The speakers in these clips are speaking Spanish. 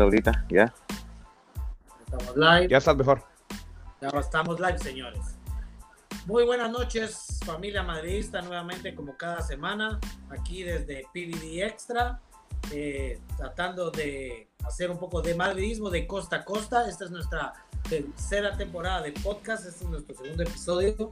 ahorita, ya. Estamos live. Ya estás mejor. Ya estamos live, señores. Muy buenas noches, familia madridista, nuevamente como cada semana, aquí desde PVD Extra, eh, tratando de hacer un poco de madridismo de costa a costa. Esta es nuestra tercera temporada de podcast, este es nuestro segundo episodio,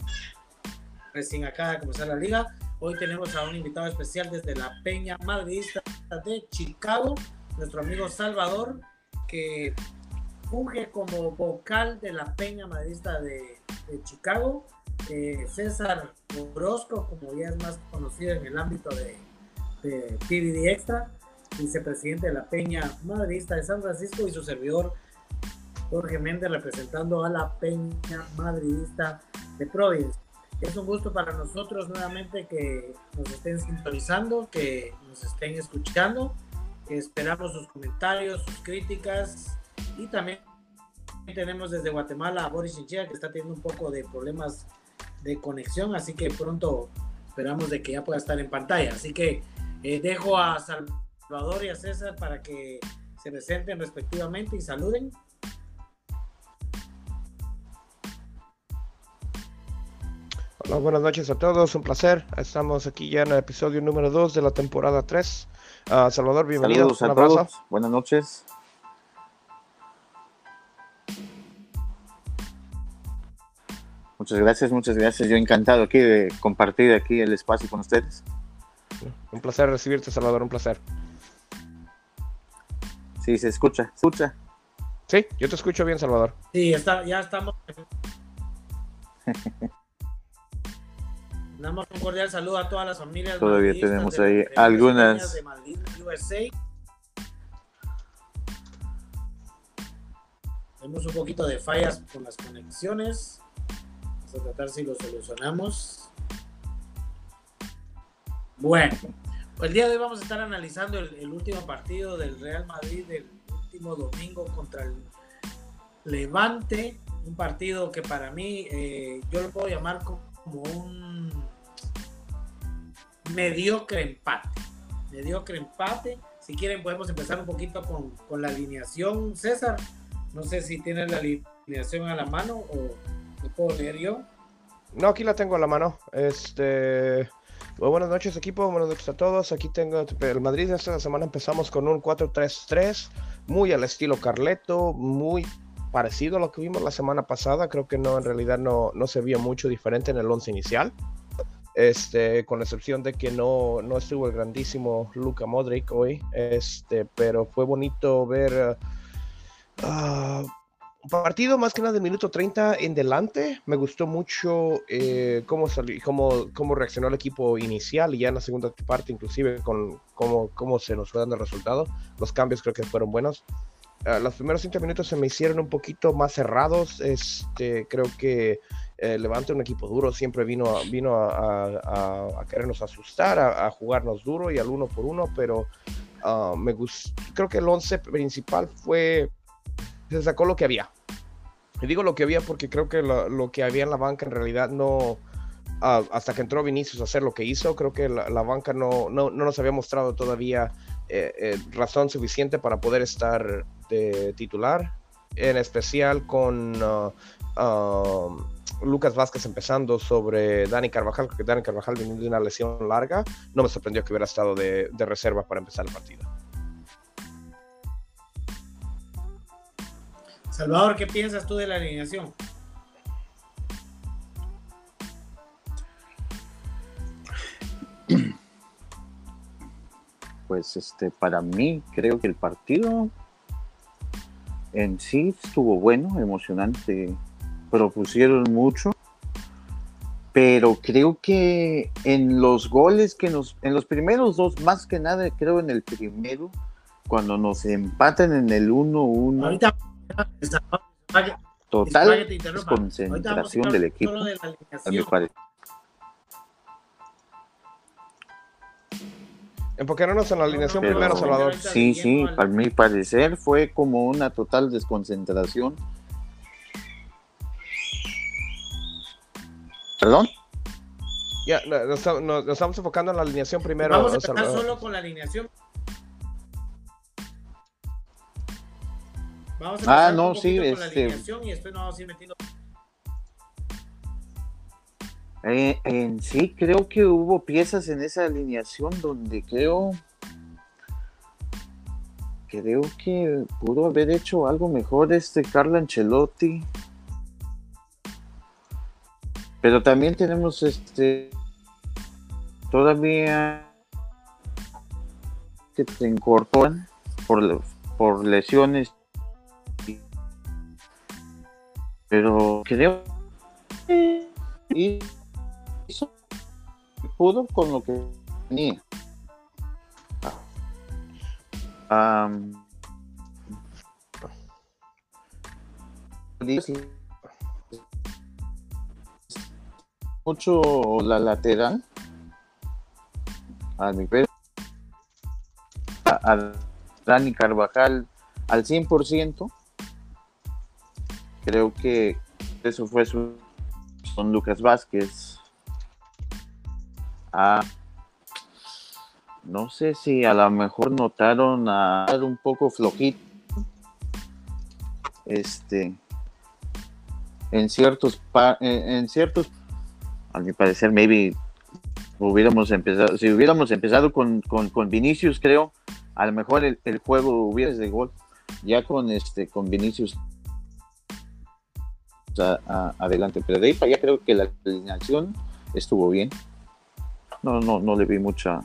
recién acaba de comenzar la liga. Hoy tenemos a un invitado especial desde la Peña Madridista de Chicago, nuestro amigo Salvador, que funge como vocal de la Peña Madridista de, Chicago. Eh, César Orozco, como ya es más conocido en el ámbito de, de PVD Extra, vicepresidente de la Peña Madridista de San Francisco y su servidor Jorge Méndez representando a la Peña Madridista de Providence. Es un gusto para nosotros nuevamente que nos estén sintonizando, que nos estén escuchando. Esperamos sus comentarios, sus críticas y también tenemos desde Guatemala a Boris Chinchilla que está teniendo un poco de problemas de conexión, así que pronto esperamos de que ya pueda estar en pantalla. Así que eh, dejo a Salvador y a César para que se presenten respectivamente y saluden. buenas noches a todos, un placer. Estamos aquí ya en el episodio número 2 de la temporada 3. Ah, Salvador, bienvenido. Saludos a todos, buenas noches. Muchas gracias, muchas gracias. Yo encantado aquí de compartir aquí el espacio con ustedes. Un placer recibirte, Salvador, un placer. Sí, se escucha, escucha. Sí, yo te escucho bien, Salvador. Sí, está, ya estamos. Damos un cordial saludo a todas las familias. Todavía tenemos ahí algunas. De Madrid, USA. Tenemos un poquito de fallas con las conexiones. Vamos a tratar si lo solucionamos. Bueno, el día de hoy vamos a estar analizando el, último partido del Real Madrid del último domingo contra el Levante. Un partido que para mí eh, yo lo puedo llamar como un mediocre empate. Mediocre empate. Si quieren podemos empezar un poquito con, la alineación. César, no sé si tienes la alineación a la mano o lo puedo leer yo. No, aquí la tengo a la mano. Este. buenas noches equipo, buenas noches a todos. Aquí tengo el Madrid esta semana empezamos con un 4-3-3, muy al estilo Carleto, muy parecido a lo que vimos la semana pasada. Creo que no, en realidad no, no se vio mucho diferente en el 11 inicial. Este, con la excepción de que no, no estuvo el grandísimo Luka Modric hoy, este, pero fue bonito ver uh, partido más que nada del minuto 30 en delante. Me gustó mucho eh, cómo, cómo, cómo, reaccionó el equipo inicial y ya en la segunda parte, inclusive con cómo, cómo se nos fue dando el resultado. Los cambios creo que fueron buenos. Uh, los primeros 5 minutos se me hicieron un poquito más cerrados. Este, creo que eh, Levante, un equipo duro, siempre vino, vino a, querernos asustar, a, jugarnos duro y al uno por uno, pero ah, me creo que el once principal fue, se sacó lo que había. Y digo lo que había porque creo que lo, que había en la banca en realidad no, ah, hasta que entró Vinicius a hacer lo que hizo, creo que la, banca no, no, nos había mostrado todavía eh, eh, razón suficiente para poder estar titular, en especial con... Uh, Lucas Vázquez empezando sobre Dani Carvajal, porque Dani Carvajal viniendo de una lesión larga, no me sorprendió que hubiera estado de, reserva para empezar el partido. Salvador, ¿qué piensas tú de la alineación? Pues este, para mí creo que el partido en sí estuvo bueno, emocionante propusieron mucho, pero creo que en los goles que nos, en los primeros dos, más que nada, creo en el primero, cuando nos empatan en el 1-1. Ahorita, total concentración del equipo, a mi parecer. Enfoquémonos en la alineación primero, Salvador. Sí, sí, a mi parecer fue como una total desconcentración ¿Perdón? Ya, nos, estamos enfocando en la alineación primero. Vamos a empezar solo con la alineación. Vamos a ah, no, sí, con la este... alineación y después nos vamos a ir metiendo. Eh, en sí, creo que hubo piezas en esa alineación donde creo creo que pudo haber hecho algo mejor este Carlo Ancelotti. Pero también tenemos este todavía que se incorporan por, por lesiones. Pero creo que hizo pudo con lo que tenía. Um, mucho la lateral a mi a, Dani Carvajal al 100% creo que eso fue su son Lucas Vázquez a no sé si a lo mejor notaron a un poco flojito. Este, en ciertos, en ciertos, a mi parecer, maybe hubiéramos empezado, si hubiéramos empezado con, con, Vinicius, creo, a lo mejor el, juego hubiera de gol. Ya con este, con Vinicius adelante, pero de ahí para allá creo que la alineación estuvo bien. No, no, no le vi mucha,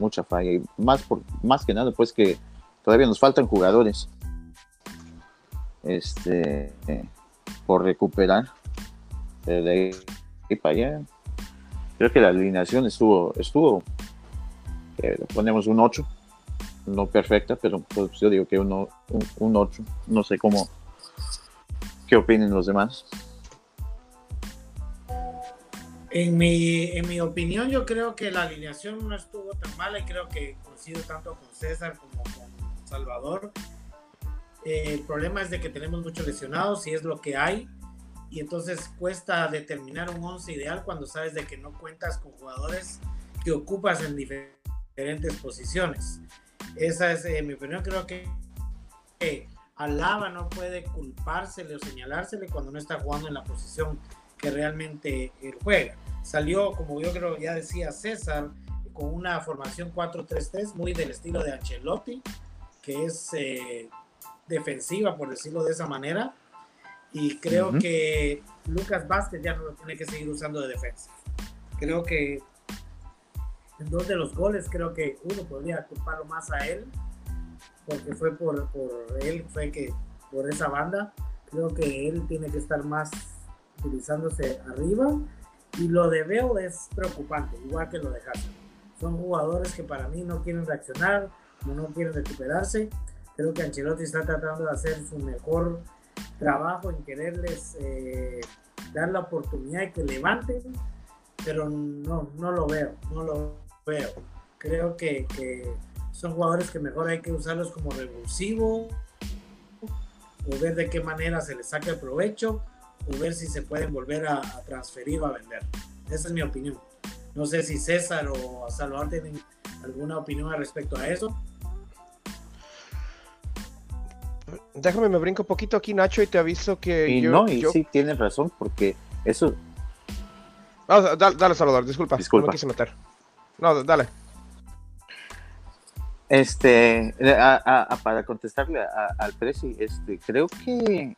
mucha falla. Y más, por, más que nada, pues que todavía nos faltan jugadores este, por recuperar. Pero de ahí para allá, creo que la alineación estuvo, estuvo ponemos un 8, no perfecta, pero pues, yo digo que uno, un, un 8, no sé cómo, qué opinen los demás. En mi, en mi opinión, yo creo que la alineación no estuvo tan mala y creo que coincido tanto con César como con Salvador. Eh, el problema es de que tenemos muchos lesionados y es lo que hay. Y entonces cuesta determinar un 11 ideal cuando sabes de que no cuentas con jugadores que ocupas en diferentes posiciones. Esa es eh, mi opinión. Creo que Alaba no puede culpársele o señalársele cuando no está jugando en la posición que realmente él juega. Salió, como yo creo ya decía César, con una formación 4-3-3 muy del estilo de Ancelotti, que es eh, defensiva, por decirlo de esa manera. Y creo que Lucas Vázquez ya no lo tiene que seguir usando de defensa. Creo que en dos de los goles, creo que uno podría culparlo más a él, porque fue por, por él, fue que por esa banda. Creo que él tiene que estar más utilizándose arriba. Y lo de Veo es preocupante, igual que lo de Hazard. Son jugadores que para mí no quieren reaccionar, no quieren recuperarse. Creo que Ancelotti está tratando de hacer su mejor trabajo en quererles eh, dar la oportunidad de que levanten, pero no, no lo veo, no lo veo. Creo que, que son jugadores que mejor hay que usarlos como revulsivo o ver de qué manera se les saca el provecho o ver si se pueden volver a, transferir o a vender. Esa es mi opinión. No sé si César o Salvador tienen alguna opinión al respecto a eso. Déjame, me brinco un poquito aquí, Nacho, y te aviso que. Y no, y sí, tienes razón, porque eso. Ah, dale, Salvador, disculpa. Disculpa. No quise meter. No, dale. Este, para contestarle al Prezi, este, creo que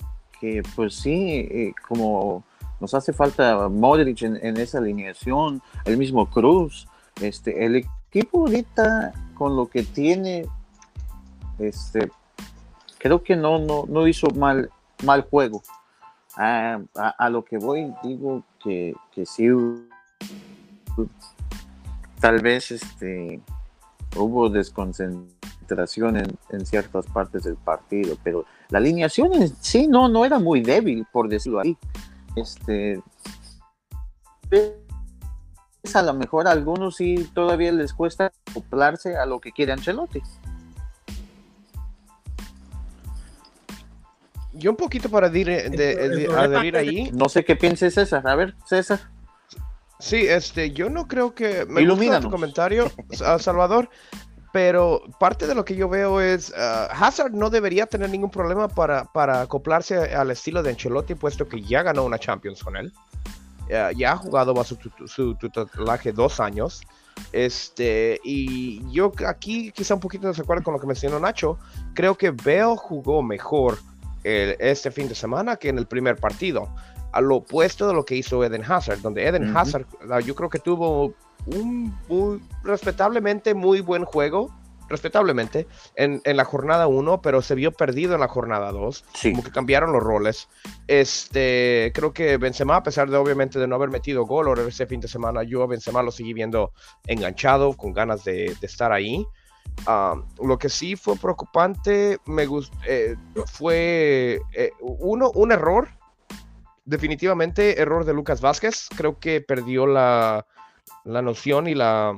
pues sí, eh, como nos hace falta Modric en, esa alineación, el mismo Cruz, este, el equipo ahorita con lo que tiene, este, creo que no, no, no hizo mal, mal juego. a, lo que voy, digo que, que sí, tal vez este, hubo desconcentración en, en ciertas partes del partido, pero la alineación en sí no, no era muy débil, por decirlo así. Este, a lo mejor a algunos sí todavía les cuesta acoplarse a lo que quiere Ancelotti. Yo un poquito para adherir, ahí. No sé qué piense César. A ver, César. Sí, este, yo no creo que me gusta tu comentario, Salvador. pero parte de lo que yo veo es uh, Hazard no debería tener ningún problema para, para acoplarse al estilo de Ancelotti, puesto que ya ganó una Champions con él. ya ha jugado bajo su, su tutelaje dos años. Este, y yo aquí quizá un poquito de acuerdo con lo que mencionó Nacho. Creo que Bale jugó mejor este fin de semana que en el primer partido. A lo opuesto de lo que hizo Eden Hazard, donde Eden Hazard ah, yo creo que tuvo un respetablemente muy buen juego, respetablemente, en, la jornada 1, pero se vio perdido en la jornada 2. Como que cambiaron los roles. Este, creo que Benzema, a pesar de obviamente de no haber metido gol ese fin de semana, yo a Benzema lo seguí viendo enganchado, con ganas de, estar ahí. Ah, lo que sí fue preocupante me eh, fue eh, uno, un error. Definitivamente error de Lucas Vázquez. Creo que perdió la, la noción y la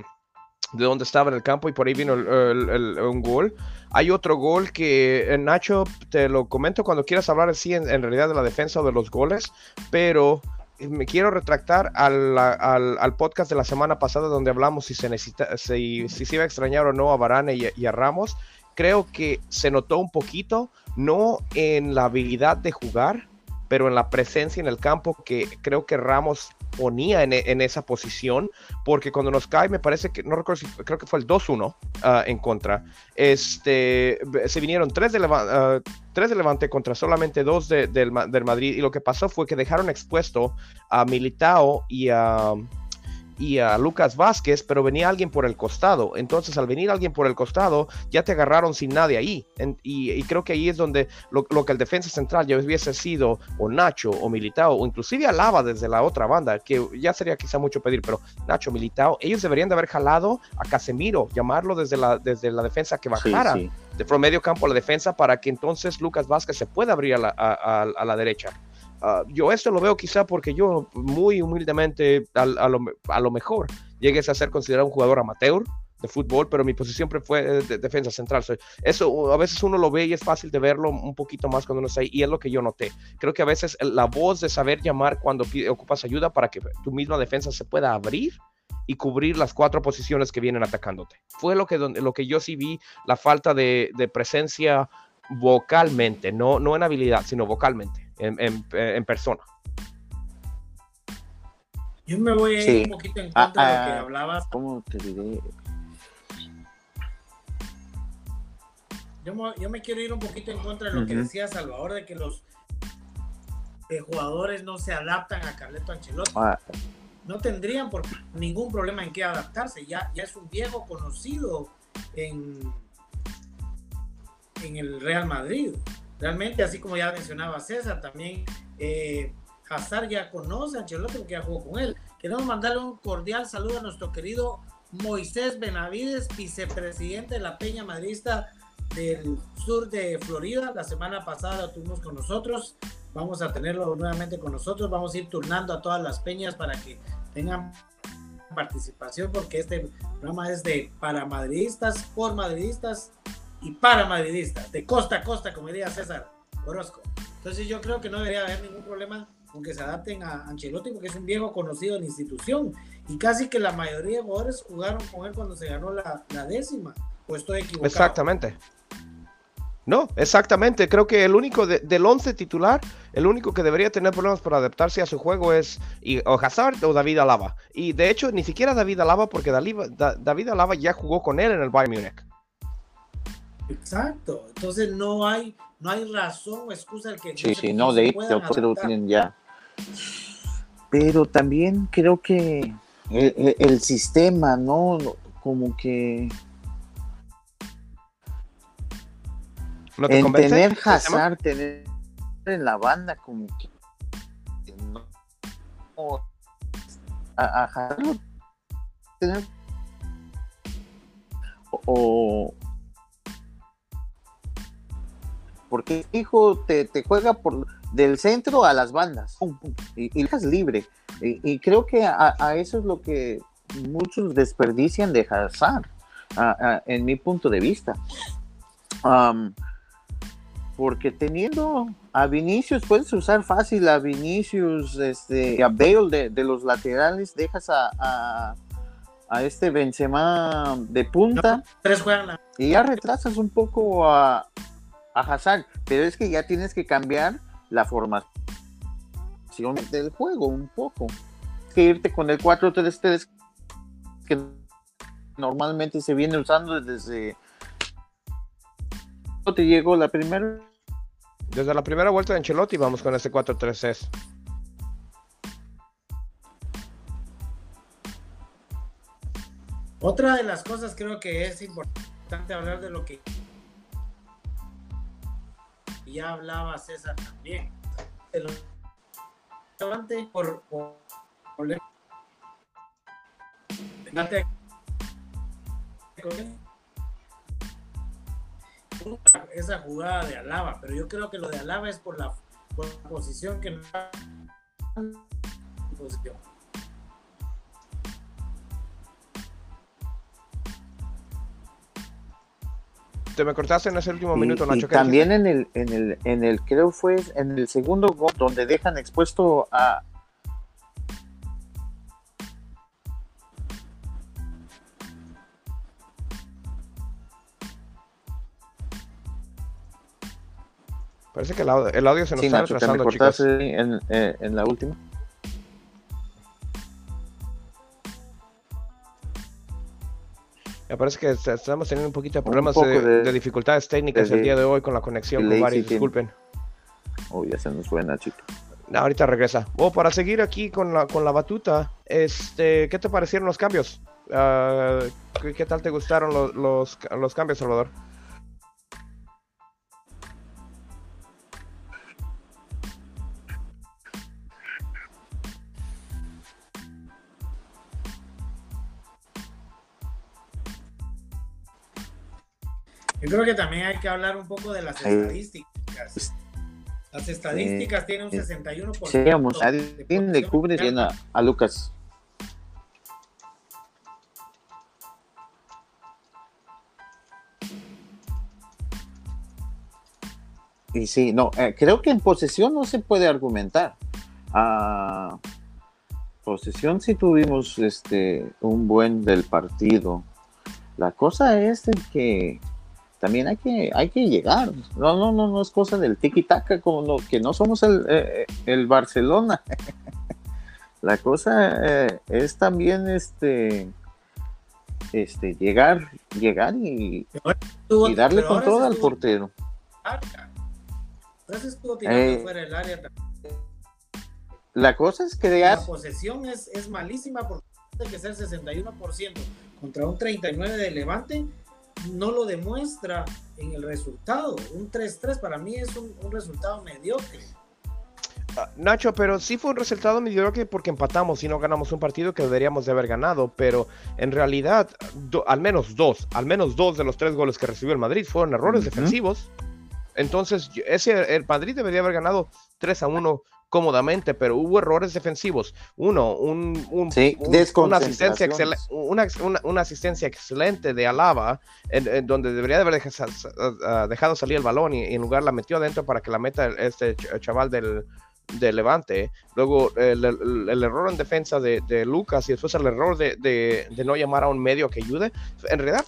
de dónde estaba en el campo y por ahí vino un gol. Hay otro gol que eh, Nacho te lo comento cuando quieras hablar así en, realidad de la defensa o de los goles, pero me quiero retractar al, al, podcast de la semana pasada donde hablamos si se necesita, si, si se iba a extrañar o no a Varane y, y a Ramos. Creo que se notó un poquito, no en la habilidad de jugar, pero en la presencia en el campo que creo que Ramos ponía en, esa posición, porque cuando nos cae, me parece que, no recuerdo si, creo que fue el 2-1 ah, en contra, este, se vinieron tres de, uh, tres de Levante contra solamente dos de, del Madrid, y lo que pasó fue que dejaron expuesto a Militao y a y a Lucas Vázquez, pero venía alguien por el costado. Entonces, al venir alguien por el costado, ya te agarraron sin nadie ahí. y, creo que ahí es donde lo, que el defensa central ya hubiese sido o Nacho o Militao, o inclusive Alaba desde la otra banda, que ya sería quizá mucho pedir, pero Nacho, Militao, ellos deberían de haber jalado a Casemiro, llamarlo desde la, desde la defensa que bajara. De medio campo a la defensa para que entonces Lucas Vázquez se pueda abrir a la, a la derecha. Ah, yo esto lo veo quizá porque yo muy humildemente a, lo, mejor llegues a ser considerado un jugador amateur de fútbol, pero mi posición siempre fue de, defensa central. eso a veces uno lo ve y es fácil de verlo un poquito más cuando uno está ahí, y es lo que yo noté. Creo que a veces la voz de saber llamar cuando ocupas ayuda para que tu misma defensa se pueda abrir y cubrir las cuatro posiciones que vienen atacándote. Fue lo que, lo que yo sí vi, la falta de, de presencia vocalmente, no, no en habilidad, sino vocalmente en, persona. Yo me voy a ir un poquito en contra de lo que ah, ah, hablabas. ¿Cómo te diré? Yo me, quiero ir un poquito en contra de lo que decía Salvador, de que los jugadores no se adaptan a Carleto Ancelotti. Ah. No tendrían por ningún problema en qué adaptarse. Ya, ya es un viejo conocido en, en el Real Madrid. Realmente, así como ya mencionaba César, también eh, Hazard ya conoce a Ancelotti porque ya jugó con él. Queremos mandarle un cordial saludo a nuestro querido Moisés Benavides, vicepresidente de la Peña Madrista del sur de Florida. La semana pasada lo tuvimos con nosotros. Vamos a tenerlo nuevamente con nosotros. Vamos a ir turnando a todas las peñas para que tengan participación porque este programa es de para madridistas, por madridistas y para madridistas, de costa a costa, como diría César Orozco. Entonces yo creo que no debería haber ningún problema con que se adapten a Ancelotti porque es un viejo conocido de la institución y casi que la mayoría de jugadores jugaron con él cuando se ganó la, décima. ¿O estoy equivocado? Exactamente. No, exactamente. Creo que el único del 11 titular, el único que debería tener problemas para adaptarse a su juego es o Hazard o David Alaba. Y de hecho, ni siquiera David Alaba, porque David Alaba ya jugó con él en el Bayern Múnich. Exacto. Entonces no hay, no hay razón o excusa el que sí, sí, no, de hecho lo tienen ya. Pero también creo que el, sistema, ¿no? Como que ¿No te en tener Hazard, tener en la banda como que no, a, a tener o, porque hijo te, juega por del centro a las bandas y, y dejas libre. Y, creo que a, eso es lo que muchos desperdician de Hazard, en mi punto de vista. porque teniendo a Vinicius, puedes usar fácil a Vinicius, este, a Bale de, los laterales, dejas a, a este Benzema de punta. tres juegan Y ya retrasas un poco a, a Hazard, pero es que ya tienes que cambiar la formación del juego un poco. Que irte con el 4-3-3 que normalmente se viene usando desde te llegó la primera desde la primera vuelta de Ancelotti vamos con este 4-3-3 Otra de las cosas creo que es importante hablar de lo que ya hablaba César también. por, por, esa jugada de Alaba, pero yo creo que lo de Alaba es por la, por la posición que no posición. Te me cortaste en ese último minuto, Nacho. Y también en el, en el, en el, creo fue en el segundo gol donde dejan expuesto a, Parece que el audio, el audio se nos está retrasando, chicos. En, eh, en la última. Me parece que estamos teniendo un poquito de problemas de, dificultades técnicas el día de hoy con la conexión con varios, disculpen. Oh, ya se nos fue Nachito. ahorita regresa. Oh, para seguir aquí con la, con la batuta, este, ¿qué te parecieron los cambios? Ah, ¿qué, tal te gustaron los, los, los cambios, Salvador? Yo creo que también hay que hablar un poco de las estadísticas. Las estadísticas tienen un 61%. Sí, vamos, alguien le cubre bien a, Lucas. Y sí, no, eh, creo que en posesión no se puede argumentar. Ah, posesión sí tuvimos este un buen del partido. La cosa es que también hay que, hay que llegar. No, no, no, no es cosa del tiki-taka, como que no somos el, eh, el Barcelona. La cosa eh, es también este, este, llegar, llegar y, y darle control al portero. Entonces estuvo tirando eh, fuera del área La cosa es crear. La posesión es, es malísima porque tiene que ser 61% contra un 39% de Levante no lo demuestra en el resultado. Un 3-3 para mí es un, resultado mediocre. Ah, Nacho, pero sí fue un resultado mediocre porque empatamos y no ganamos un partido que deberíamos de haber ganado, pero en realidad al menos dos, al menos dos de los tres goles que recibió el Madrid fueron errores defensivos. Entonces, ese, el Madrid debería haber ganado 3 a 1 cómodamente, pero hubo errores defensivos. Uno, un, una, asistencia una, asistencia excelente de Alaba, en, donde debería de haber dejado, salir el balón y, en lugar la metió adentro para que la meta este chaval del, Levante. Luego el, error en defensa de, Lucas y después el error de, no llamar a un medio que ayude. En realidad,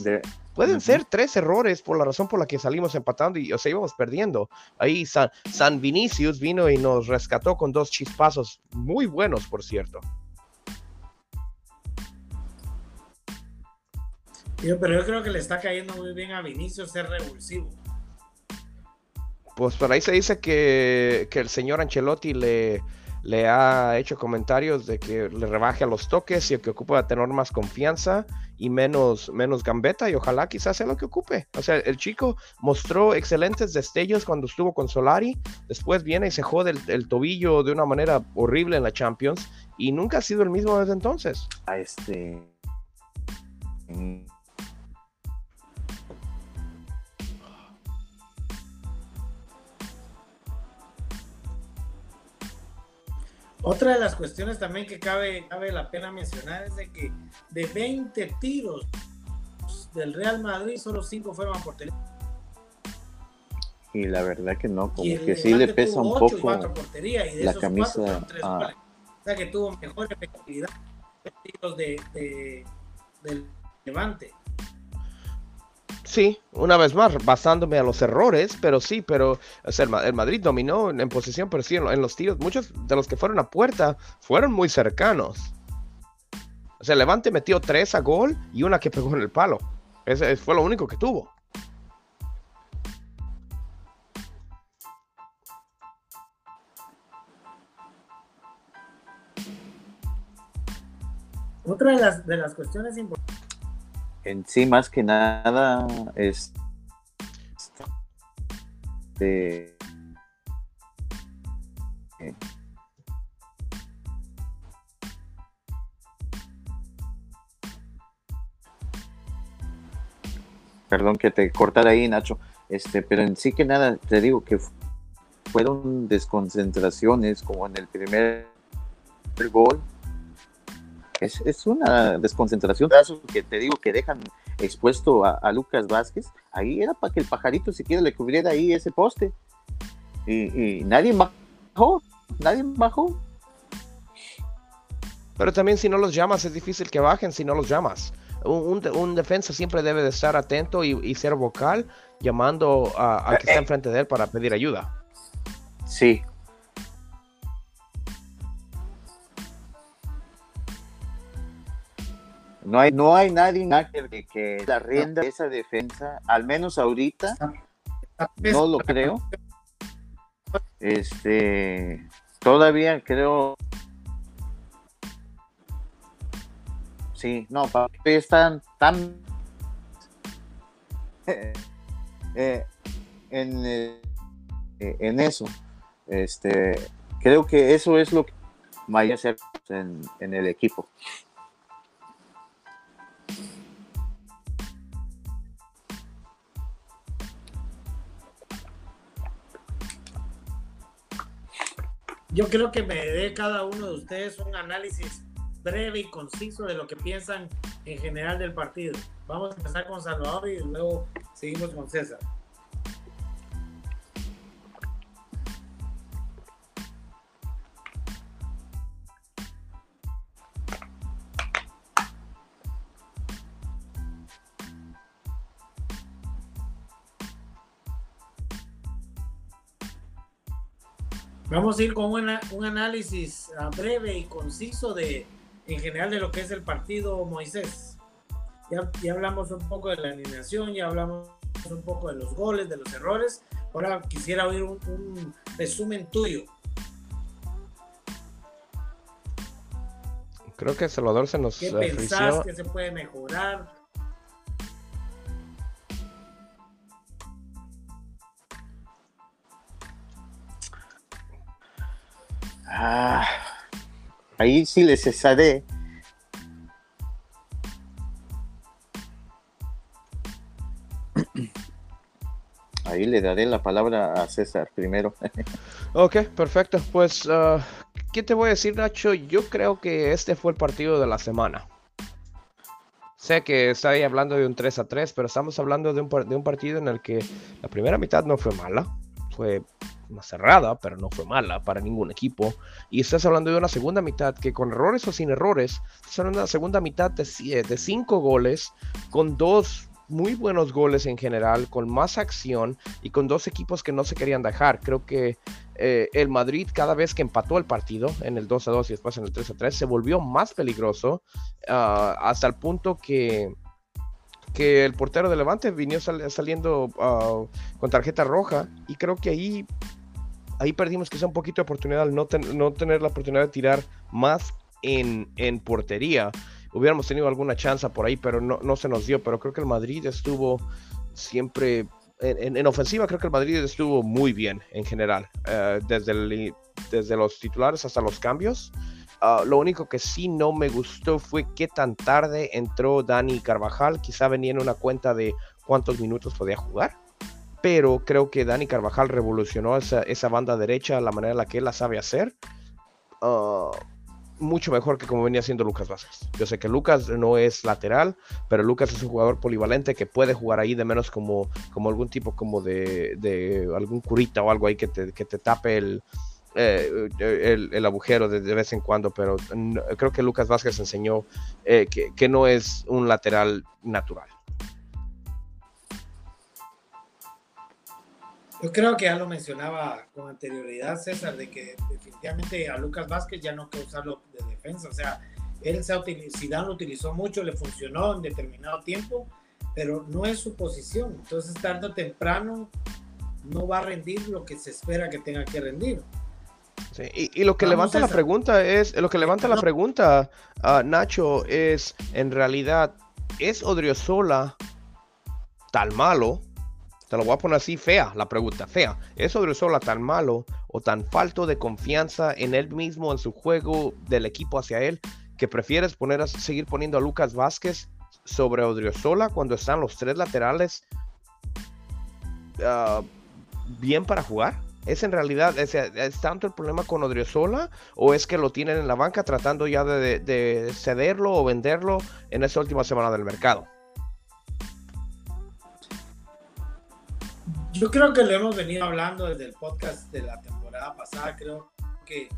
Pueden ser tres errores por la razón por la que salimos empatando y o sea, íbamos perdiendo. Ahí San, San Vinicius vino y nos rescató con dos chispazos muy buenos, por cierto. Yo, pero yo creo que le está cayendo muy bien a Vinicius ser revulsivo. Pues por ahí se dice que, que el señor Ancelotti le, le ha hecho comentarios de que le rebaje a los toques y que ocupa tener más confianza y menos, menos gambeta y ojalá quizás sea lo que ocupe. O sea, el chico mostró excelentes destellos cuando estuvo con Solari, después viene y se jode el, tobillo de una manera horrible en la Champions y nunca ha sido el mismo desde entonces. Este... Otra de las cuestiones también que cabe, cabe la pena mencionar es de que de 20 tiros del Real Madrid, solo 5 fueron a portería. Y la verdad que no, como que sí le pesa un poco la camisa. O sea que tuvo mejor efectividad tiros de, del Levante. Sí, una vez más, basándome a los errores, pero sí, pero el, Madrid dominó en, posición, pero sí, en, los tiros, muchos de los que fueron a puerta fueron muy cercanos. O sea, Levante metió tres a gol y una que pegó en el palo. Ese fue lo único que tuvo. Otra de las, de las cuestiones importantes en sí más que nada es de perdón que te cortara ahí Nacho este pero en sí que nada te digo que fueron desconcentraciones como en el primer gol es, una desconcentración que te digo que dejan expuesto a, Lucas Vázquez. Ahí era para que el pajarito siquiera le cubriera ahí ese poste. Y, nadie bajó, nadie bajó. Pero también si no los llamas es difícil que bajen si no los llamas. Un, defensa siempre debe de estar atento y, ser vocal llamando a, a que está eh, enfrente de él para pedir ayuda. Sí, No hay, no hay nadie que, que la esa defensa, al menos ahorita, no lo creo. Este, todavía creo. Sí, no, están tan eh, en, eh, en eso. Este, creo que eso es lo que vaya a ser en, en el equipo. Yo creo que me dé cada uno de ustedes un análisis breve y conciso de lo que piensan en general del partido. Vamos a empezar con Salvador y luego seguimos con César. Vamos a ir con un análisis ah, breve y conciso de, en general, de lo que es el partido Moisés. Ya, ya hablamos un poco de la alineación, ya hablamos un poco de los goles, de los errores. Ahora quisiera oír un, resumen tuyo. Creo que Salvador se nos. ¿Qué pensás que se puede mejorar? Ah, ahí sí les cesaré. Ahí le daré la palabra a César primero. ok, perfecto. Pues, uh, ¿qué te voy a decir, Nacho? Yo creo que este fue el partido de la semana. Sé que estoy hablando de un 3 a 3, pero estamos hablando de un, de un partido en el que la primera mitad no fue mala. Fue más cerrada, pero no fue mala para ningún equipo. Y estás hablando de una segunda mitad que con errores o sin errores, estás hablando de una segunda mitad de, de cinco goles, con dos muy buenos goles en general, con más acción y con dos equipos que no se querían dejar. Creo que eh, el Madrid cada vez que empató el partido en el 2 a 2 y después en el 3 a 3 se volvió más peligroso ah, hasta el punto que que el portero de Levante vino saliendo ah, con tarjeta roja y creo que ahí ahí perdimos quizá un poquito de oportunidad no, no tener la oportunidad de tirar más en, en portería. Hubiéramos tenido alguna chance por ahí, pero no, no, se nos dio. Pero creo que el Madrid estuvo siempre en, ofensiva. Creo que el Madrid estuvo muy bien en general, eh, desde, desde los titulares hasta los cambios. Ah, lo único que sí no me gustó fue qué tan tarde entró Dani Carvajal. Quizá venía en una cuenta de cuántos minutos podía jugar pero creo que Dani Carvajal revolucionó esa, esa banda derecha, la manera en la que él la sabe hacer. Ah, mucho mejor que como venía haciendo Lucas Vázquez. Yo sé que Lucas no es lateral, pero Lucas es un jugador polivalente que puede jugar ahí de menos como, algún tipo como de, algún curita o algo ahí que te, que te tape el, eh, agujero de, vez en cuando, pero creo que Lucas Vázquez enseñó eh, que, no es un lateral natural. Yo creo que ya lo mencionaba con anterioridad, César, de que definitivamente a Lucas Vázquez ya no hay que usarlo de defensa. O sea, él se Zidane lo utilizó mucho, le funcionó en determinado tiempo, pero no es su posición. Entonces, tarde o temprano, no va a rendir lo que se espera que tenga que rendir. y, lo que levanta la pregunta es, lo que levanta la pregunta, uh, Nacho, es en realidad, ¿es Odriozola tan malo? Te lo voy a poner así, fea la pregunta, fea. ¿Es Odriozola tan malo o tan falto de confianza en él mismo, en su juego, del equipo hacia él, que prefieres poner a, seguir poniendo a Lucas Vázquez sobre Odriozola cuando están los tres laterales uh, bien para jugar? ¿Es en realidad, es, tanto el problema con Odriozola o es que lo tienen en la banca tratando ya de, cederlo o venderlo en esta última semana del mercado? Yo creo que lo hemos venido hablando desde el podcast de la temporada pasada. Creo que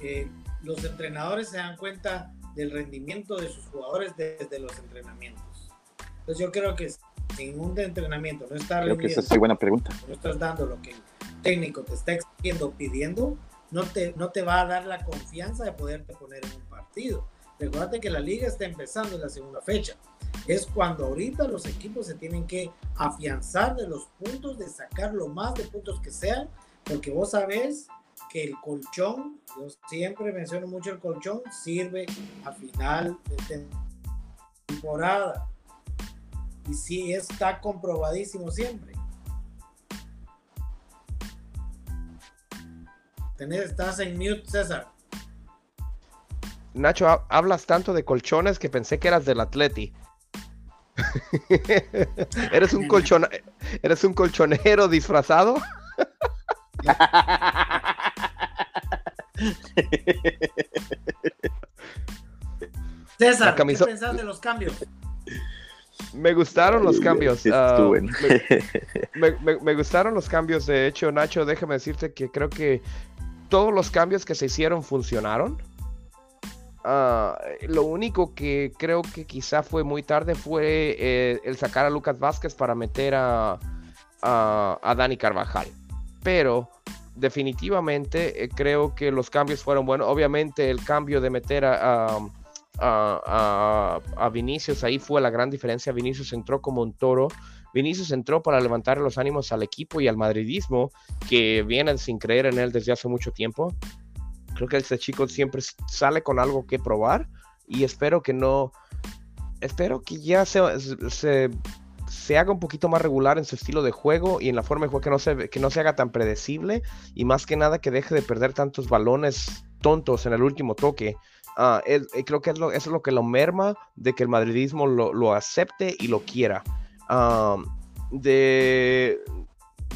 eh, los entrenadores se dan cuenta del rendimiento de sus jugadores desde los entrenamientos. Entonces yo creo que sin un entrenamiento no está Creo que esa es buena pregunta. No estás dando lo que el técnico te está exigiendo, pidiendo, no te, no te va a dar la confianza de poderte poner en un partido. Recuerda que la liga está empezando en la segunda fecha. Es cuando ahorita los equipos se tienen que afianzar de los puntos, de sacar lo más de puntos que sean, porque vos sabés que el colchón, yo siempre menciono mucho el colchón, sirve a final de temporada y sí, está comprobadísimo siempre. Estás en mute, César. Nacho, hablas tanto de colchones que pensé que eras del Atleti. ¿Eres un colchón eres un colchonero disfrazado? César, ¿qué pensás de los cambios? Me gustaron los cambios. Ah, me, gustaron los cambios. De hecho, Nacho, déjame decirte que creo que todos los cambios que se hicieron funcionaron. Ah, lo único que creo que quizá fue muy tarde fue eh, el sacar a Lucas Vázquez para meter a, a, Dani Carvajal. Pero definitivamente eh, creo que los cambios fueron buenos. Obviamente el cambio de meter a a, a, Vinicius, ahí fue la gran diferencia. Vinicius entró como un toro. Vinicius entró para levantar los ánimos al equipo y al madridismo que vienen sin creer en él desde hace mucho tiempo. Creo que este chico siempre sale con algo que probar y espero que no, espero que ya se, se, haga un poquito más regular en su estilo de juego y en la forma de juego que no, se, que no se haga tan predecible y más que nada que deje de perder tantos balones tontos en el último toque Ah, creo que es lo, eso es lo que lo merma de que el madridismo lo, acepte y lo quiera. de,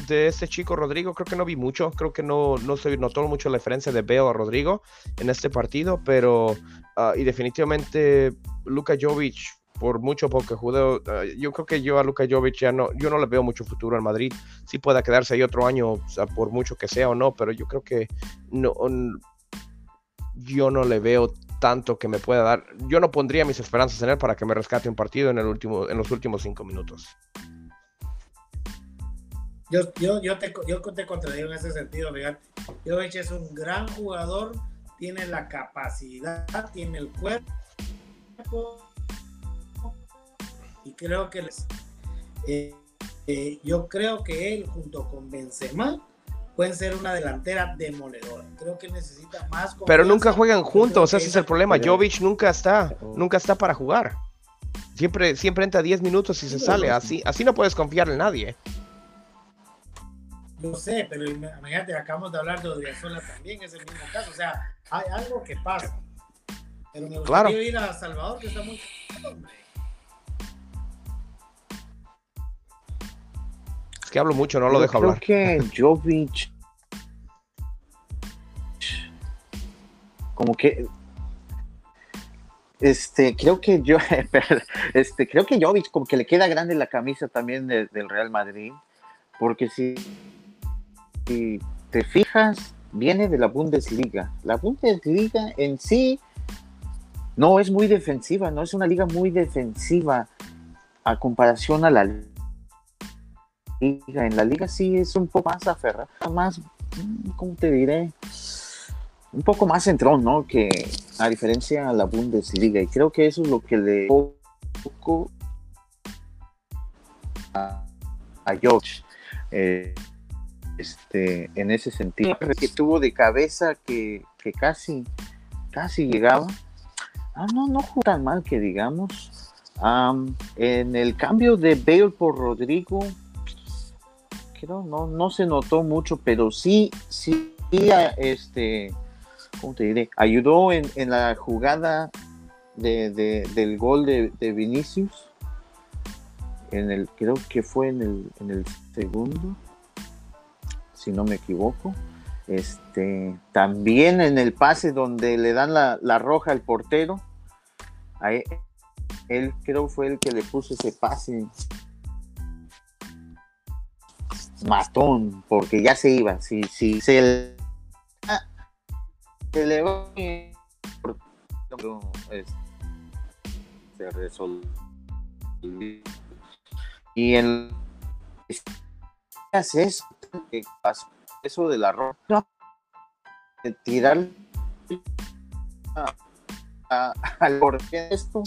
de este chico Rodrigo, creo que no vi mucho, creo que no, no se notó mucho la diferencia de Beo a Rodrigo en este partido, pero ah, y definitivamente Luka Jovic, por mucho poco judeo, ah, yo creo que yo a Luka Jovic ya no, yo no le veo mucho futuro en Madrid, sí pueda quedarse ahí otro año, por mucho que sea o no, pero yo creo que no, yo no le veo tanto que me pueda dar. Yo no pondría mis esperanzas en él para que me rescate un partido en, el último, en los últimos cinco minutos. Yo, yo, yo, te, yo te contradigo en ese sentido, Miguel. Jovic es un gran jugador, tiene la capacidad, tiene el cuerpo y creo que les, eh, eh, yo creo que él junto con Benzema pueden ser una delantera demoledora. Creo que necesita más. Pero nunca juegan juntos, ese es el problema. Jovic nunca está, nunca está para jugar. Siempre, siempre entra 10 minutos y se sale. Así, así no puedes confiar en nadie. Yo sé, pero imagínate, acabamos de hablar de Odriozola también, es el mismo caso. O sea, hay algo que pasa. Pero me gustaría claro. ir a Salvador, que está muy. Es que hablo mucho, no lo dejo hablar. Creo que Jovic. Como que. Este, creo que yo, este, creo que Jovic como que le queda grande la camisa también del Real Madrid, porque si, si te fijas, viene de la Bundesliga. La Bundesliga en sí no es muy defensiva, no es una liga muy defensiva a comparación a la liga. En la liga sí es un poco más aferrada, más, ¿cómo te diré? Un poco más centrón, ¿no? Que a diferencia a la Bundesliga. Y creo que eso es lo que le poco a, a George. Este, en ese sentido, que tuvo de cabeza que, que casi, casi llegaba. Ah, no, no jugó tan mal que digamos. en el cambio de Bale por Rodrigo, creo no, no se notó mucho, pero sí, sí, este, ¿cómo te diré? Ayudó en, en la jugada de, de, del gol de, de, Vinicius. En el, creo que fue en el, en el segundo si no me equivoco. Este, también en el pase donde le dan la, roja al portero, él creo fue el que le puso ese pase. Matón, porque ya se iba, si, si se, se le va se resolvió. Y en hace eso que pasó eso de la roca, de tirar al por esto,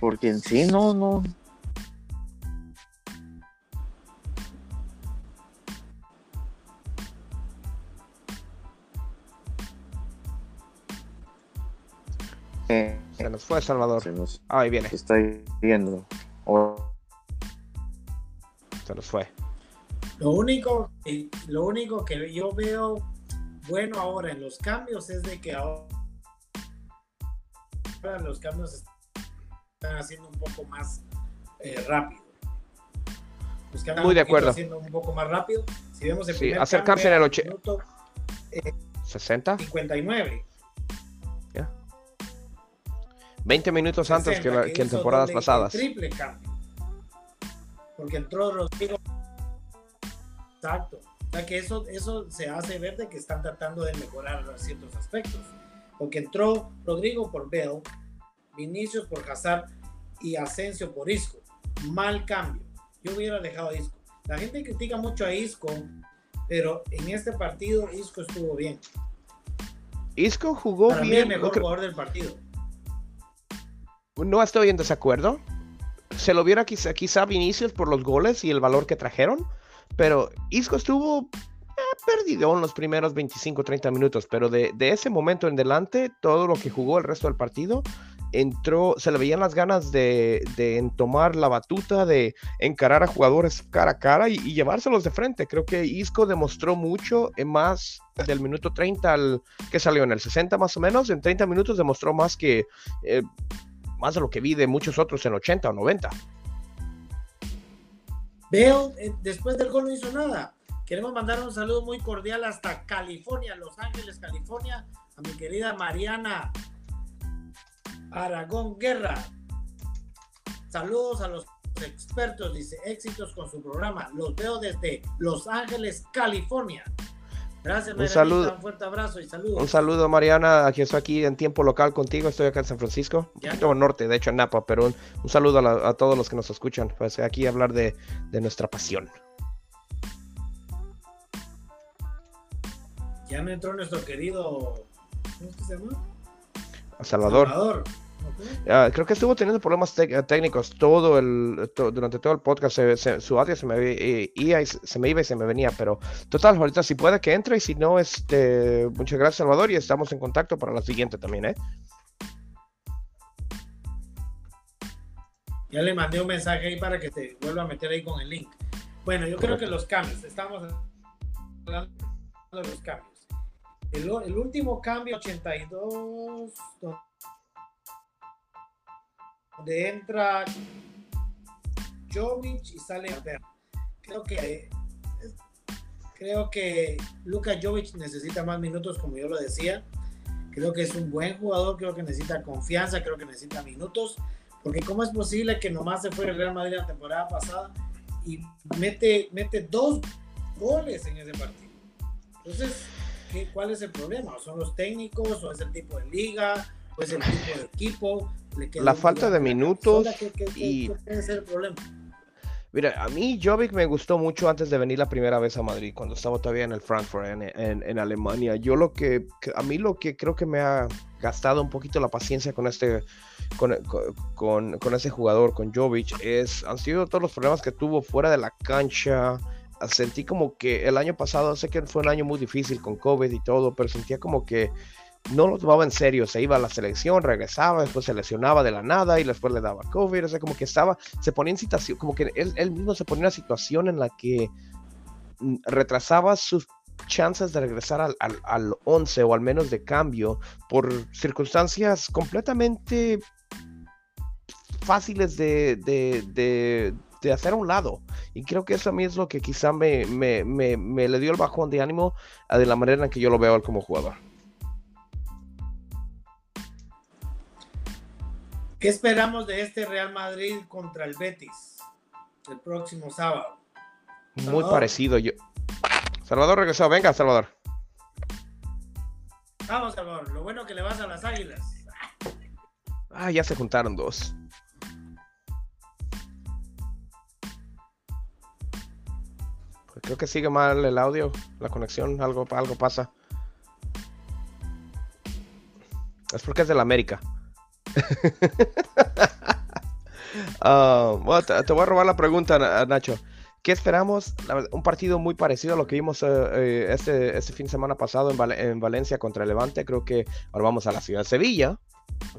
porque en sí no, no. se nos fue Salvador. Ahí viene. está viendo se nos fue. Lo único, lo único que yo veo bueno ahora en los cambios es de que ahora los cambios están haciendo un poco más eh, rápido. Muy de acuerdo. Haciendo un poco más rápido. Si vemos el sí, acercarse en el 80. 60. 59. 20 minutos antes que, en temporadas pasadas. Triple cambio porque entró Rodrigo. Exacto. O sea que eso, eso se hace ver de que están tratando de mejorar ciertos aspectos. Porque entró Rodrigo por Bell, Vinicius por Hazard y Asensio por Isco. Mal cambio. Yo hubiera dejado a Isco. La gente critica mucho a Isco, pero en este partido Isco estuvo bien. Isco jugó Para bien. Mí el mejor jugador del partido. No estoy en desacuerdo se lo viera quizá, quizá Vinicius por los goles y el valor que trajeron, pero Isco estuvo eh, perdido en los primeros 25-30 minutos, pero de, ese momento en delante, todo lo que jugó el resto del partido, entró, se le veían las ganas de, de tomar la batuta, de encarar a jugadores cara a cara y, llevárselos de frente. Creo que Isco demostró mucho en más del minuto 30 al que salió en el 60 más o menos, en 30 minutos demostró más que... Eh, más de lo que vi de muchos otros en 80 o 90. Veo, eh, después del gol no hizo nada. Queremos mandar un saludo muy cordial hasta California, Los Ángeles, California, a mi querida Mariana Aragón Guerra. Saludos a los expertos, dice, éxitos con su programa. Los veo desde Los Ángeles, California. Gracias, un saludo. Un fuerte abrazo y saludos. Un saludo, Mariana. Aquí estoy aquí en tiempo local contigo. Estoy acá en San Francisco, un poquito norte, de hecho en Napa, pero un, saludo a, todos los que nos escuchan. Pues aquí hablar de, nuestra pasión. Ya me entró nuestro querido. ¿Cómo se llama? Salvador. Salvador. Ah, creo que estuvo teniendo problemas técnicos todo el durante todo el podcast. su audio se me, iba y se me iba y se me venía, pero total, ahorita si puede que entre y si no, este, muchas gracias Salvador y estamos en contacto para la siguiente también, ¿eh? Ya le mandé un mensaje ahí para que te vuelva a meter ahí con el link. Bueno, yo creo que los cambios, estamos hablando de los cambios. El, el último cambio, 82, donde entra Jovic y sale Creo que creo que Luka Jovic necesita más minutos, como yo lo decía. Creo que es un buen jugador, creo que necesita confianza, creo que necesita minutos. Porque ¿cómo es posible que nomás se fue el Real Madrid la temporada pasada y mete, mete dos goles en ese partido. Entonces, ¿qué, ¿cuál es el problema? ¿Son los técnicos o es el tipo de liga? ¿O es el tipo de equipo? La falta de minutos y... ¿Qué puede ser el problema? Mira, a mí Jovic me gustó mucho antes de venir la primera vez a Madrid, cuando estaba todavía en el Frankfurt, en, en, Alemania. Yo lo que, a mí lo que creo que me ha gastado un poquito la paciencia con este, con, con, con ese jugador, con Jovic, es, han sido todos los problemas que tuvo fuera de la cancha. Sentí como que el año pasado, sé que fue un año muy difícil con COVID y todo, pero sentía como que no lo tomaba en serio, se iba a la selección, regresaba, después se lesionaba de la nada y después le daba COVID, o sea, como que estaba, se ponía en situación, como que él, mismo se ponía en una situación en la que mm, retrasaba sus chances de regresar al, al, 11 o al menos de cambio por circunstancias completamente fáciles de, de, de, hacer a un lado. Y creo que eso a mí es lo que quizá me, me, me, me le dio el bajón de ánimo de la manera en que yo lo veo como jugador. ¿Qué esperamos de este Real Madrid contra el Betis el próximo sábado? Muy parecido. Yo... Salvador regresó. Venga, Salvador. Vamos, Salvador. Lo bueno que le vas a las águilas. Ah, ya se juntaron dos. Creo que sigue mal el audio, la conexión, algo, algo pasa. Es porque es del América. Ah, te, voy a robar la pregunta, Nacho. ¿Qué esperamos? un partido muy parecido a lo que vimos eh, eh, este, este, fin de semana pasado en, Valencia contra Levante. Creo que ahora vamos a la ciudad de Sevilla,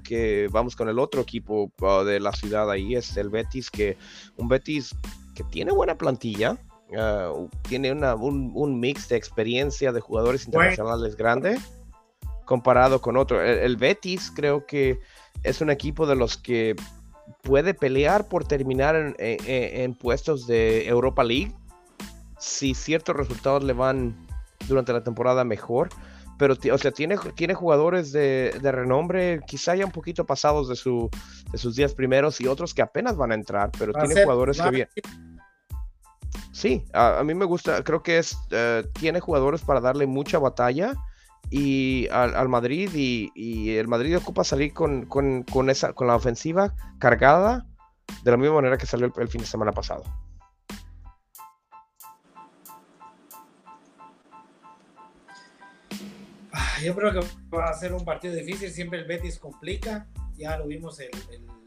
que vamos con el otro equipo ah, de la ciudad ahí, es el Betis, que un Betis que tiene buena plantilla, ah, tiene un, mix de experiencia de jugadores internacionales grande comparado con otro. el Betis creo que es un equipo de los que puede pelear por terminar en, puestos de Europa League si ciertos resultados le van durante la temporada mejor. Pero, o sea, tiene, tiene jugadores de, renombre, quizá ya un poquito pasados de, su, de sus días primeros y otros que apenas van a entrar, pero tiene jugadores que bien. Sí, a, mí me gusta, creo que es, eh, tiene jugadores para darle mucha batalla y al, Madrid y, el Madrid ocupa salir con, esa, con la ofensiva cargada de la misma manera que salió el, fin de semana pasado. Ah, yo creo que va a ser un partido difícil, siempre el Betis complica, ya lo vimos en,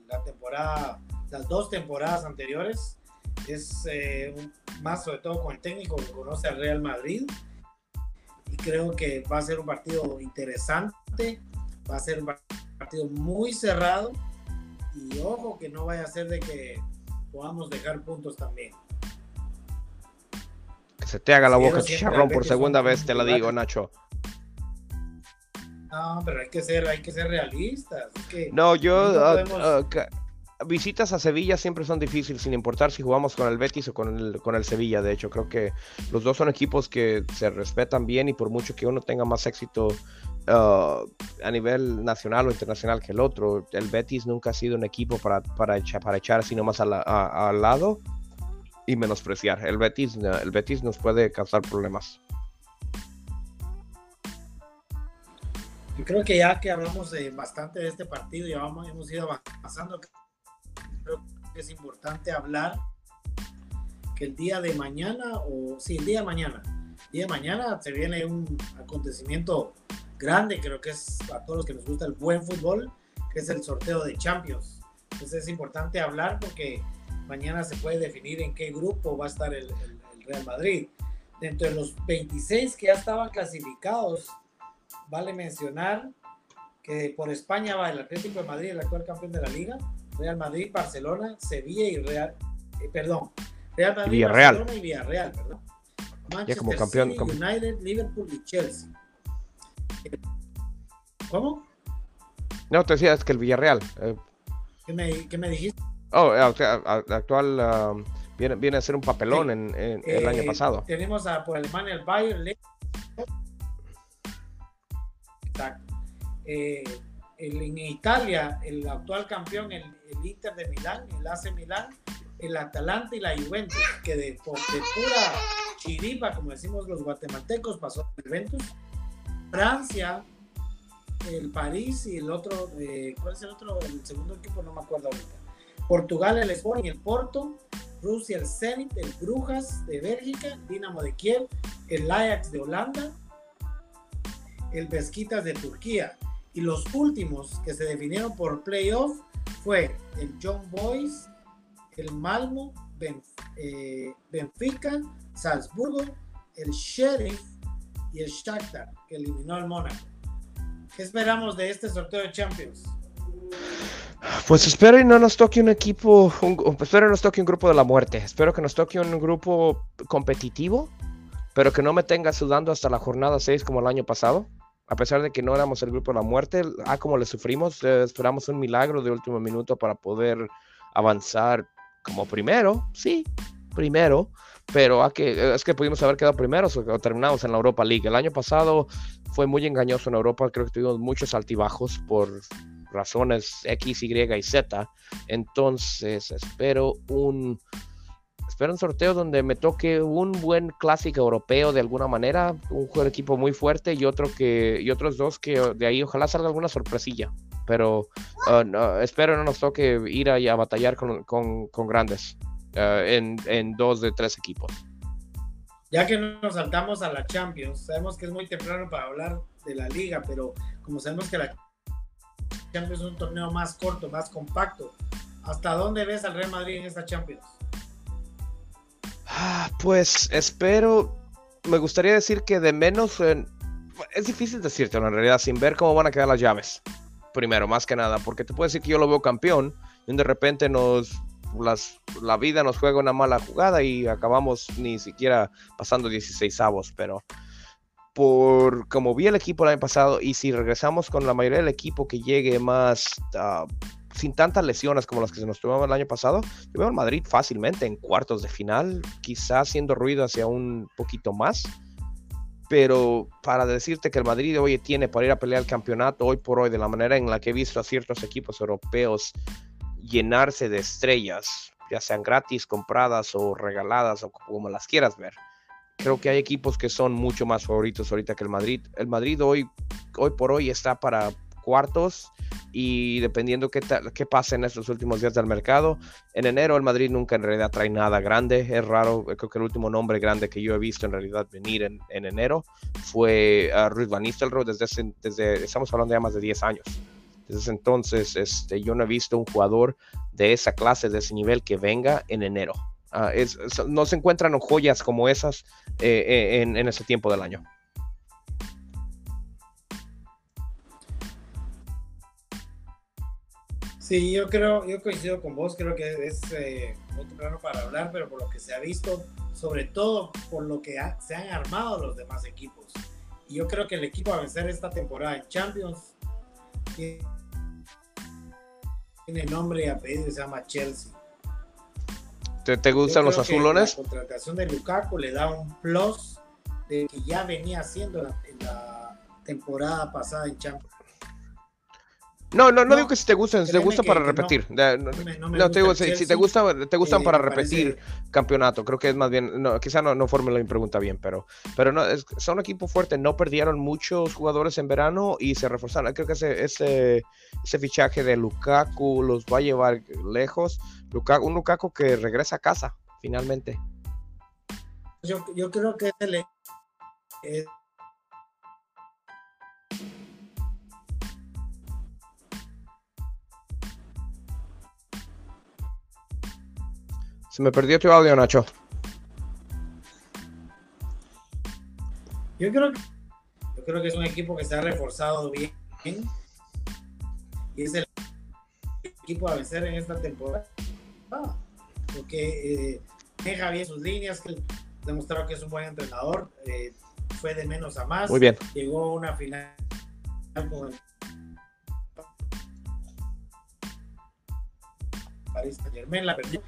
la temporada, las dos temporadas anteriores, es eh, más sobre todo con el técnico que conoce al Real Madrid, y creo que va a ser un partido interesante, va a ser un partido muy cerrado y ojo que no vaya a ser de que podamos dejar puntos también. Que se te haga la boca chicharrón por segunda vez, te la digo, Nacho. No, pero hay que ser, hay que ser realistas. no, yo ah, visitas a Sevilla siempre son difíciles, sin importar si jugamos con el Betis o con el, con el Sevilla. De hecho, creo que los dos son equipos que se respetan bien y por mucho que uno tenga más éxito uh, a nivel nacional o internacional que el otro, el Betis nunca ha sido un equipo para, para, echar, para echar así nomás al, al lado y menospreciar. El Betis, el Betis nos puede causar problemas. Yo creo que ya que hablamos de bastante de este partido, ya vamos, hemos ido avanzando creo que es importante hablar que el día de mañana, o sí, el día de mañana, el día de mañana se viene un acontecimiento grande, creo que es a todos los que nos gusta el buen fútbol, que es el sorteo de Champions. Entonces es importante hablar porque mañana se puede definir en qué grupo va a estar el, el Real Madrid. Dentro de los 26 que ya estaban clasificados, vale mencionar que por España va el Atlético de Madrid, el actual campeón de la liga, Real Madrid, Barcelona, Sevilla y Real, eh, perdón, Real Madrid, Villarreal. Barcelona y Villarreal, ¿verdad? Manchester como campeón, City, United, Liverpool y Chelsea. ¿Cómo? No, te decía, es que el Villarreal. Eh. ¿Qué, me, ¿Qué, me, dijiste? Oh, o sea, actual um, viene, viene a ser un papelón en, en el año eh, pasado. Tenemos a, por Alemania el Bayern. Exacto. Eh, en Italia, el actual campeón, el, Inter de Milán, el AC Milán, el Atalanta y la Juventus, que de, pura chiripa, como decimos los guatemaltecos, pasó el Juventus. Francia, el París y el otro, eh, ¿cuál es el otro? El segundo equipo, no me acuerdo ahorita. Portugal, el Sporting, el Porto. Rusia, el Zenit, el Brujas de Bélgica, Dinamo de Kiev, el Ajax de Holanda, el Besquitas de Turquía. Y los últimos que se definieron por playoff fue el John Boys, el Malmo, eh, Benfica, Salzburgo, el Sheriff y el Shakhtar, que eliminó al Mónaco. ¿Qué esperamos de este sorteo de Champions? Pues espero y no nos toque un equipo, espero nos toque un grupo de la muerte. Espero que nos toque un grupo competitivo, pero que no me tenga sudando hasta la jornada 6 como el año pasado. A pesar de que no éramos el grupo de la muerte, ah, como le sufrimos, eh, esperamos un milagro de último minuto para poder avanzar como primero, sí, primero, pero que, es que pudimos haber quedado primeros o, terminados en la Europa League. El año pasado fue muy engañoso en Europa, creo que tuvimos muchos altibajos por razones X, Y y Z. Entonces espero un, espero un sorteo donde me toque un buen clásico europeo de alguna manera, un equipo muy fuerte y otro que y otros dos que de ahí ojalá salga alguna sorpresilla. Pero uh, espero no nos toque ir a, a batallar con, grandes uh, en, en, dos de tres equipos. Ya que nos saltamos a la Champions, sabemos que es muy temprano para hablar de la liga, pero como sabemos que la Champions es un torneo más corto, más compacto, ¿hasta dónde ves al Real Madrid en esta Champions? Ah, pues espero, me gustaría decir que de menos, es difícil decirte en realidad sin ver cómo van a quedar las llaves primero, más que nada, porque te puedo decir que yo lo veo campeón y de repente nos las, la vida nos juega una mala jugada y acabamos ni siquiera pasando 16 avos, pero por como vi el equipo el año pasado y si regresamos con la mayoría del equipo que llegue más uh, sin tantas lesiones como las que se nos tuvieron el año pasado, yo veo al Madrid fácilmente en cuartos de final, quizás haciendo ruido hacia un poquito más pero para decirte que el Madrid hoy tiene para ir a pelear el campeonato hoy por hoy, de la manera en la que he visto a ciertos equipos europeos llenarse de estrellas, ya sean gratis, compradas o regaladas o como las quieras ver. Creo que hay equipos que son mucho más favoritos ahorita que el Madrid. El Madrid hoy, hoy por hoy está para cuartos y dependiendo qué, qué pase en estos últimos días del mercado. En enero el Madrid nunca en realidad trae nada grande, es raro, creo que el último nombre grande que yo he visto en realidad venir en, en enero fue uh, Ruth Van Nistelrooy, desde, desde, estamos hablando de más de 10 años. Desde entonces este, yo no he visto un jugador de esa clase, de ese nivel que venga en enero. Es, no se encuentran joyas como esas eh, eh, en ese tiempo del año. Sí, yo creo, yo coincido con vos, creo que es eh, muy temprano para hablar, pero por lo que se ha visto, sobre todo por lo que se han armado los demás equipos. Y yo creo que el equipo a vencer esta temporada en Champions tiene nombre y apellido, se llama Chelsea. ¿Te, te gustan los azulones? La contratación de Lukaku le da un plus de que ya venía haciendo en la temporada pasada en Champions. No, no, no, digo que si te gustan, si te gusta para repetir. No, te digo, si, te gusta, te gustan para repetir campeonato. Creo que es más bien, no, quizá no, no forme la pregunta bien, pero, pero no, es, son un equipo fuerte. No perdieron muchos jugadores en verano y se reforzaron. Creo que ese, ese, ese fichaje de Lukaku los va a llevar lejos. Lukaku, un Lukaku que regresa a casa, finalmente. Yo, yo creo que es el, Se me perdió tu audio, Nacho. Yo creo que, yo creo que es un equipo que se ha reforzado bien y es el equipo a vencer en esta temporada. porque eh, deja bien sus líneas, que demostrado que es un buen entrenador, eh, fue de menos a más. Muy bien. Llegó a una final con el Paris Saint Germain, la perdió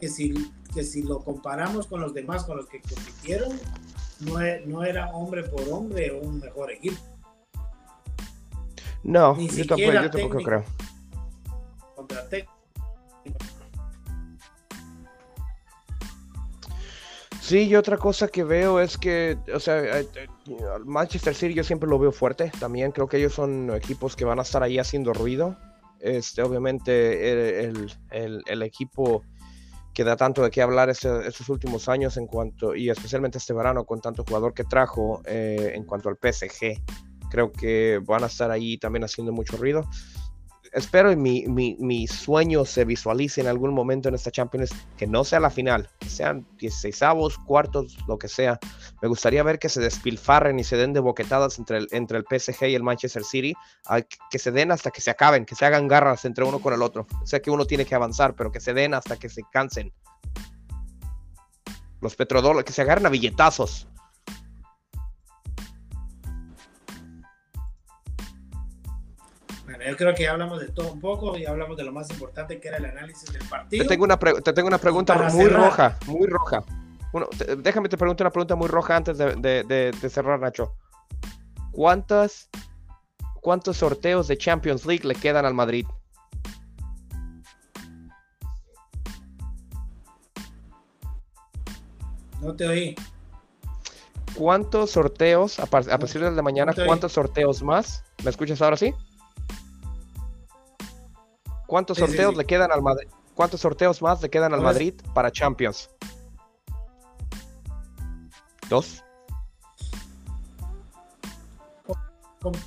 que si, que si lo comparamos con los demás, con los que compitieron, no, e, no era hombre por hombre un mejor equipo. No, Ni yo, tampoco, yo tampoco creo. Sí, y otra cosa que veo es que, o sea, eh, eh, Manchester City yo siempre lo veo fuerte también. Creo que ellos son equipos que van a estar ahí haciendo ruido. Este, obviamente, el, el, equipo que da tanto de qué hablar estos últimos años en cuanto, y especialmente este verano con tanto jugador que trajo eh, en cuanto al PSG. Creo que van a estar ahí también haciendo mucho ruido espero y mi, mi, sueño se visualice en algún momento en esta Champions, que no sea la final, sean 16 avos, cuartos, lo que sea. Me gustaría ver que se despilfarren y se den de boquetadas entre el, entre el PSG y el Manchester City, que se den hasta que se acaben, que se hagan garras entre uno con el otro. Sé que uno tiene que avanzar, pero que se den hasta que se cansen. Los petrodólares, que se agarren a billetazos. Yo creo que hablamos de todo un poco y hablamos de lo más importante que era el análisis del partido. Te tengo una, te tengo una pregunta muy roja, muy roja. Bueno, déjame te preguntar una pregunta muy roja antes de, cerrar, Nacho. ¿Cuántas, ¿Cuántos sorteos de Champions League le quedan al Madrid? No te oí. ¿Cuántos sorteos, a, partir de mañana, cuántos sorteos más? ¿Me escuchas ahora sí? ¿Cuántos sorteos le quedan al Madrid? ¿Cuántos sorteos más le quedan al Madrid para Champions? ¿Dos?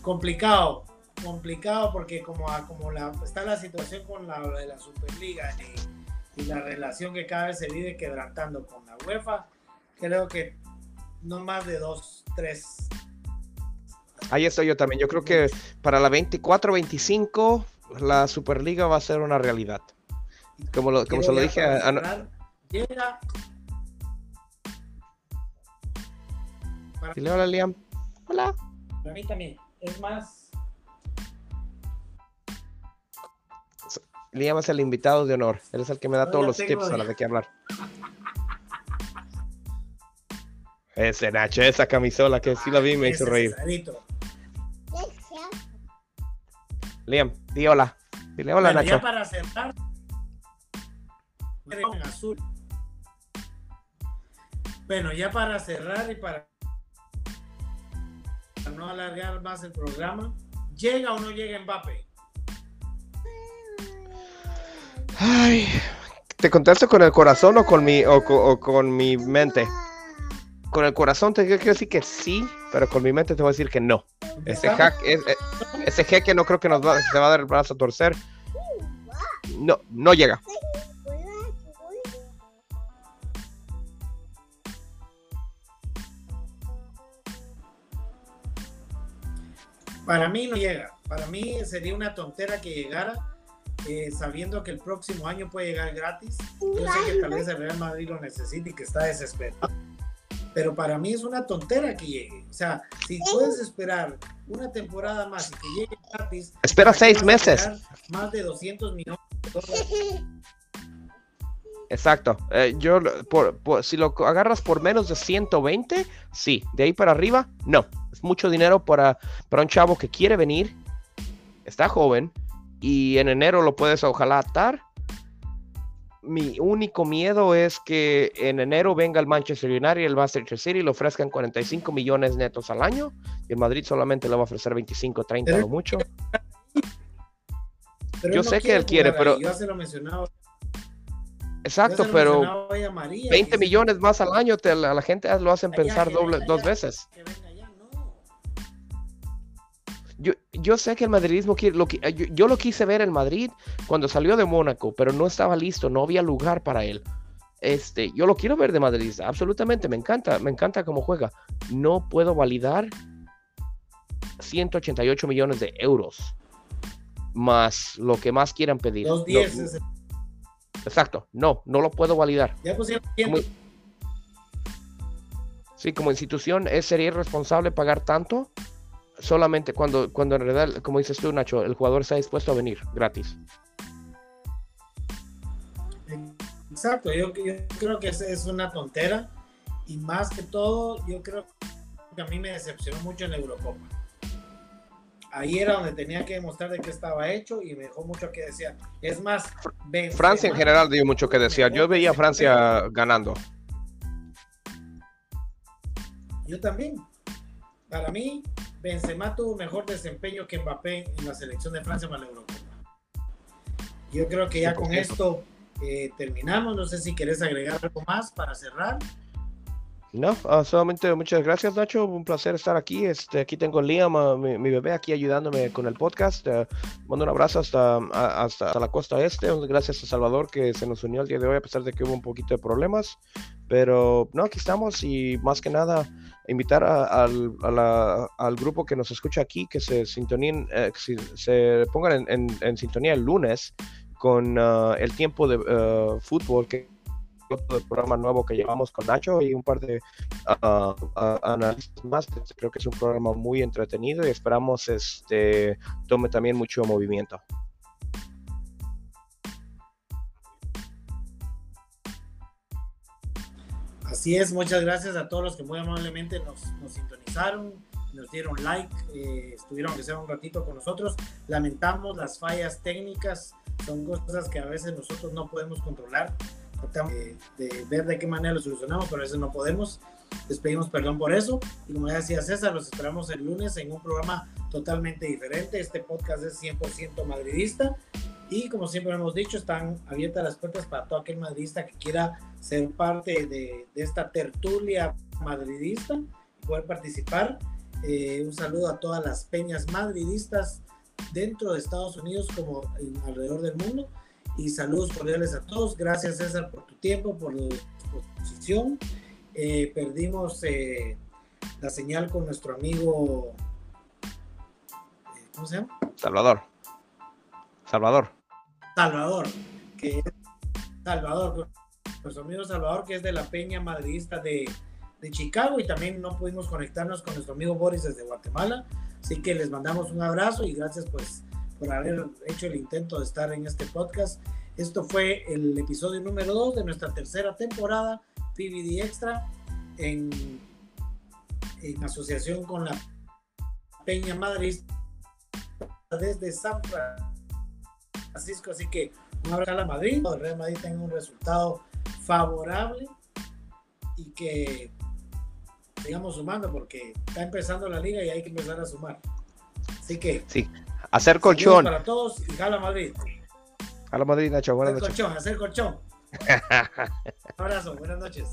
complicado, complicado porque como, como la, está la situación con la de la Superliga y, la relación que cada vez se vive quebrantando con la UEFA, creo que no más de dos, tres. Ahí estoy yo también. Yo creo que para la 24-25 la Superliga va a ser una realidad. Como, lo, como se lo dije a, Llega. Dile hola, Liam. Hola. Para mí también. Es más. Liam es el invitado de honor. Él es el que me da todos los tips a la de qué hablar. Ese Nacho, esa camisola que sí la vi me hizo reír. Liam, di hola. Dile hola, Nacho. Ya para cerrar, azul. Bueno, ya para cerrar y para no alargar más el programa, ¿llega o no llega Mbappé? Ay, ¿te contesto con el corazón o con mi, o con mi mente? con el corazón te quiero decir que sí, pero con mi mente te voy a decir que no. Ese, hack, eh, ese jeque no creo que nos va, se va a dar el brazo a torcer. No, no llega. Para mí no llega. Para mí sería una tontera que llegara, eh, sabiendo que el próximo año puede llegar gratis. Yo sé que tal vez el Real Madrid lo necesite y que está desesperado pero para mí es una tontera que llegue. O sea, si puedes esperar una temporada más y que llegue gratis. Espera seis meses. Más de 200 millones Exacto. Eh, yo, si lo agarras por menos de 120, sí. De ahí para arriba, no. Es mucho dinero para, para un chavo que quiere venir, está joven, y en enero lo puedes ojalá atar mi único miedo es que en enero venga el Manchester United y el Manchester City y le ofrezcan 45 millones netos al año y el Madrid solamente le va a ofrecer 25, 30 lo mucho. yo sé que él quiere, pero... Exacto, pero 20 millones más al año te, a la gente lo hacen pensar doble, dos veces. Yo, sé que el madridismo quiere, lo, yo, yo, lo quise ver en Madrid cuando salió de Mónaco, pero no estaba listo, no había lugar para él. Este, yo lo quiero ver de Madrid, absolutamente, me encanta, me encanta cómo juega. No puedo validar 188 millones de euros más lo que más quieran pedir. Exacto, no, no lo puedo validar. Ya sí, como institución, ¿es, ¿sería irresponsable pagar tanto? Solamente cuando, cuando en realidad, como dices tú, Nacho, el jugador está dispuesto a venir gratis. Exacto, yo, creo que es, es, una tontera y más que todo, yo creo que a mí me decepcionó mucho en la Eurocopa. Ahí era donde tenía que demostrar de qué estaba hecho y me dejó mucho que decir. Es más, Francia en general dio mucho que decir. Yo veía a Francia ganando. Yo también. Para mí, Benzema tuvo mejor desempeño que Mbappé en la selección de Francia para la Eurocopa. Yo creo que ya con esto eh, terminamos. No sé si querés agregar algo más para cerrar. No, ah, solamente muchas gracias Nacho, un placer estar aquí. Este, aquí tengo a Liam, ah, mi, bebé, aquí ayudándome con el podcast. Uh, mando un abrazo hasta, hasta, la costa este. Gracias a Salvador que se nos unió el día de hoy a pesar de que hubo un poquito de problemas. Pero no, aquí estamos y más que nada invitar al, al, grupo que nos escucha aquí que se sintoníen, eh, se pongan en, sintonía el lunes con el tiempo de fútbol que del programa nuevo que llevamos con Nacho y un par de uh, analistas más. Creo que es un programa muy entretenido y esperamos este tome también mucho movimiento. Así es, muchas gracias a todos los que muy amablemente nos, nos sintonizaron, nos dieron like, eh, estuvieron que sea un ratito con nosotros. Lamentamos las fallas técnicas, son cosas que a veces nosotros no podemos controlar tratamos de, ver de qué manera lo solucionamos, pero a veces no podemos. Les pedimos perdón por eso. Y como ya decía César, los esperamos el lunes en un programa totalmente diferente. Este podcast es 100% madridista. Y como siempre hemos dicho, están abiertas las puertas para todo aquel madridista que quiera ser parte de, esta tertulia madridista y poder participar. Eh, un saludo a todas las peñas madridistas dentro de Estados Unidos como alrededor del mundo y saludos cordiales a todos. Gracias César por tu tiempo, por tu exposición. Eh, perdimos eh, la señal con nuestro amigo, ¿cómo se llama? Salvador. Salvador. Salvador, que es Salvador, nuestro amigo Salvador, que es de la Peña Madridista de, de Chicago y también no pudimos conectarnos con nuestro amigo Boris desde Guatemala. Así que les mandamos un abrazo y gracias pues por haber hecho el intento de estar en este podcast. Esto fue el episodio número 2 de nuestra tercera temporada, PVD Extra, en, en asociación con la Peña Madrid desde San Francisco. Así que un abrazo a la Madrid, el Real Madrid tenga un resultado favorable y que sigamos sumando porque está empezando la liga y hay que empezar a sumar. Así que sí. Hacer colchón. Para todos y jala Madrid. Jala Madrid, Nacho. Buenas hacer colchón, hacer colchón. Un abrazo, buenas noches.